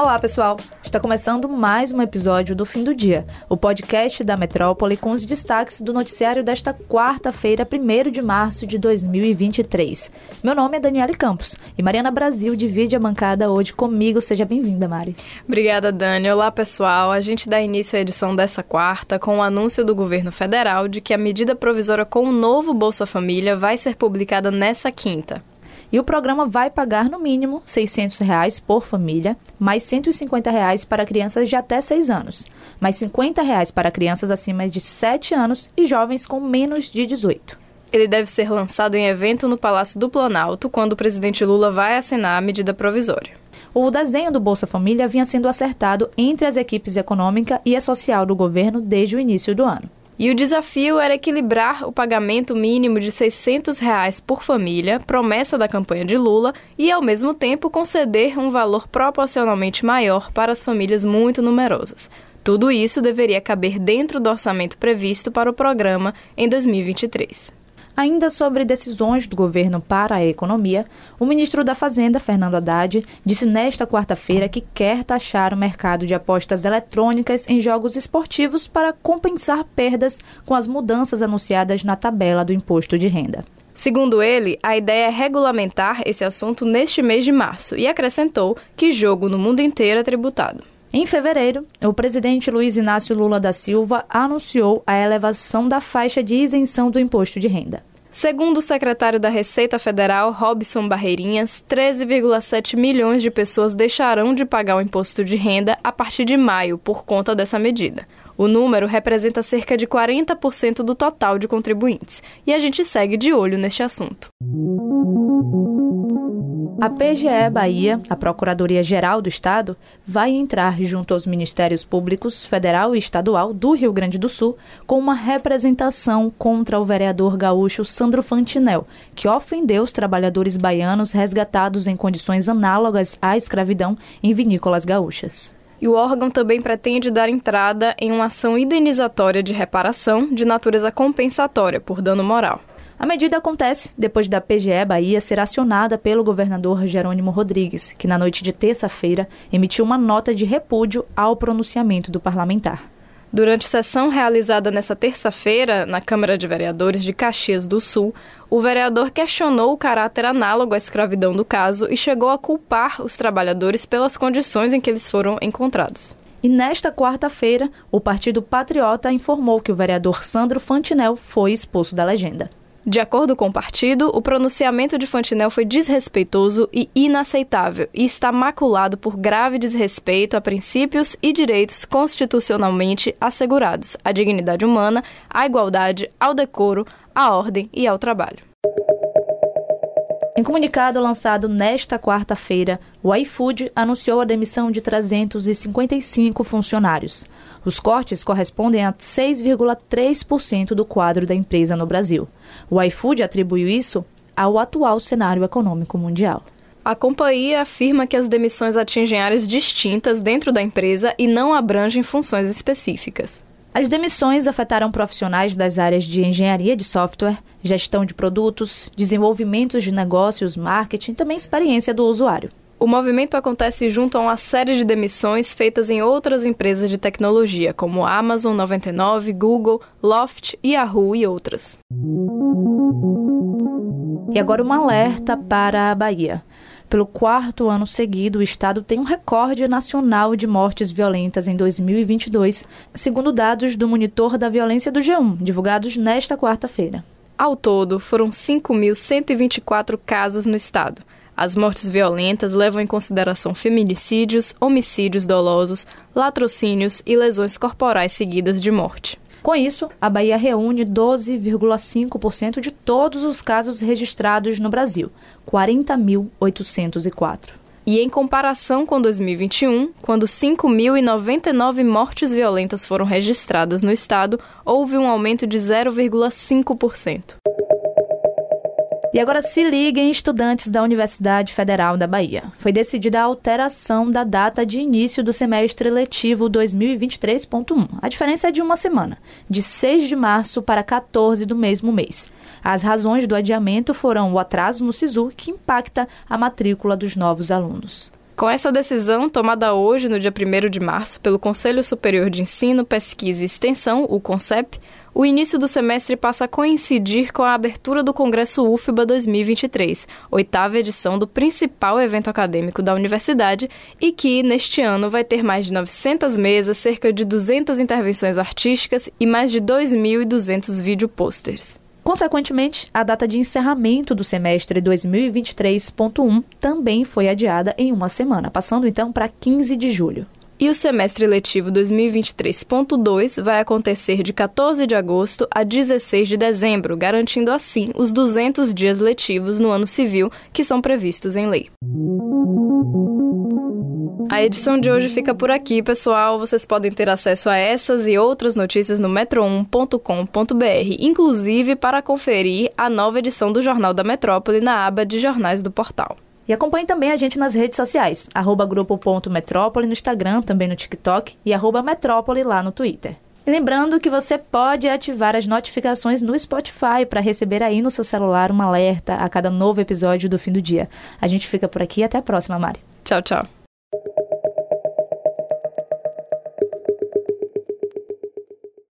Olá, pessoal! Está começando mais um episódio do Fim do Dia, o podcast da Metrópole com os destaques do noticiário desta quarta-feira, 1 de março de 2023. Meu nome é Daniele Campos e Mariana Brasil divide a bancada hoje comigo. Seja bem-vinda, Mari. Obrigada, Dani. Olá, pessoal. A gente dá início à edição dessa quarta com o anúncio do governo federal de que a medida provisória com o novo Bolsa Família vai ser publicada nessa quinta. E o programa vai pagar no mínimo 600 reais por família, mais 150 reais para crianças de até 6 anos, mais 50 reais para crianças acima de 7 anos e jovens com menos de 18. Ele deve ser lançado em evento no Palácio do Planalto, quando o presidente Lula vai assinar a medida provisória. O desenho do Bolsa Família vinha sendo acertado entre as equipes econômica e a social do governo desde o início do ano. E o desafio era equilibrar o pagamento mínimo de 600 reais por família, promessa da campanha de Lula, e ao mesmo tempo conceder um valor proporcionalmente maior para as famílias muito numerosas. Tudo isso deveria caber dentro do orçamento previsto para o programa em 2023. Ainda sobre decisões do governo para a economia, o ministro da Fazenda, Fernando Haddad, disse nesta quarta-feira que quer taxar o mercado de apostas eletrônicas em jogos esportivos para compensar perdas com as mudanças anunciadas na tabela do imposto de renda. Segundo ele, a ideia é regulamentar esse assunto neste mês de março e acrescentou que jogo no mundo inteiro é tributado. Em fevereiro, o presidente Luiz Inácio Lula da Silva anunciou a elevação da faixa de isenção do imposto de renda. Segundo o secretário da Receita Federal, Robson Barreirinhas, 13,7 milhões de pessoas deixarão de pagar o imposto de renda a partir de maio por conta dessa medida. O número representa cerca de 40% do total de contribuintes, e a gente segue de olho neste assunto. A PGE Bahia, a Procuradoria-Geral do Estado, vai entrar junto aos Ministérios Públicos Federal e Estadual do Rio Grande do Sul com uma representação contra o vereador gaúcho Sandro Fantinel, que ofendeu os trabalhadores baianos resgatados em condições análogas à escravidão em vinícolas gaúchas. E o órgão também pretende dar entrada em uma ação indenizatória de reparação de natureza compensatória por dano moral. A medida acontece depois da PGE Bahia ser acionada pelo governador Jerônimo Rodrigues, que na noite de terça-feira emitiu uma nota de repúdio ao pronunciamento do parlamentar. Durante sessão realizada nesta terça-feira na Câmara de Vereadores de Caxias do Sul, o vereador questionou o caráter análogo à escravidão do caso e chegou a culpar os trabalhadores pelas condições em que eles foram encontrados. E nesta quarta-feira, o Partido Patriota informou que o vereador Sandro Fantinel foi expulso da legenda. De acordo com o partido, o pronunciamento de Fantinel foi desrespeitoso e inaceitável e está maculado por grave desrespeito a princípios e direitos constitucionalmente assegurados: à dignidade humana, à igualdade, ao decoro, à ordem e ao trabalho. Em comunicado lançado nesta quarta-feira, o iFood anunciou a demissão de 355 funcionários. Os cortes correspondem a 6,3% do quadro da empresa no Brasil. O iFood atribuiu isso ao atual cenário econômico mundial. A companhia afirma que as demissões atingem áreas distintas dentro da empresa e não abrangem funções específicas. As demissões afetaram profissionais das áreas de engenharia de software, gestão de produtos, desenvolvimento de negócios, marketing e também experiência do usuário. O movimento acontece junto a uma série de demissões feitas em outras empresas de tecnologia, como Amazon 99, Google, Loft, Yahoo e outras. E agora um alerta para a Bahia. Pelo quarto ano seguido, o estado tem um recorde nacional de mortes violentas em 2022, segundo dados do Monitor da Violência do G1, divulgados nesta quarta-feira. Ao todo, foram 5.124 casos no estado. As mortes violentas levam em consideração feminicídios, homicídios dolosos, latrocínios e lesões corporais seguidas de morte. Com isso, a Bahia reúne 12,5% de todos os casos registrados no Brasil, 40.804. E em comparação com 2021, quando 5.099 mortes violentas foram registradas no estado, houve um aumento de 0,5%. E agora se liguem, estudantes da Universidade Federal da Bahia. Foi decidida a alteração da data de início do semestre letivo 2023.1. A diferença é de uma semana, de 6 de março para 14 do mesmo mês. As razões do adiamento foram o atraso no SISU, que impacta a matrícula dos novos alunos. Com essa decisão, tomada hoje, no dia 1 de março, pelo Conselho Superior de Ensino, Pesquisa e Extensão, o CONCEP, o início do semestre passa a coincidir com a abertura do Congresso UFBA 2023, oitava edição do principal evento acadêmico da universidade e que, neste ano, vai ter mais de 900 mesas, cerca de 200 intervenções artísticas e mais de 2.200 videoposters. Consequentemente, a data de encerramento do semestre 2023.1 também foi adiada em uma semana, passando então para 15 de julho. E o semestre letivo 2023.2 vai acontecer de 14 de agosto a 16 de dezembro, garantindo assim os 200 dias letivos no ano civil que são previstos em lei. A edição de hoje fica por aqui, pessoal. Vocês podem ter acesso a essas e outras notícias no metro1.com.br, inclusive para conferir a nova edição do Jornal da Metrópole na aba de jornais do portal. E acompanhe também a gente nas redes sociais, arroba grupo.metrópole no Instagram, também no TikTok e arroba metrópole lá no Twitter. E lembrando que você pode ativar as notificações no Spotify para receber aí no seu celular um alerta a cada novo episódio do fim do dia. A gente fica por aqui e até a próxima, Mari. Tchau, tchau.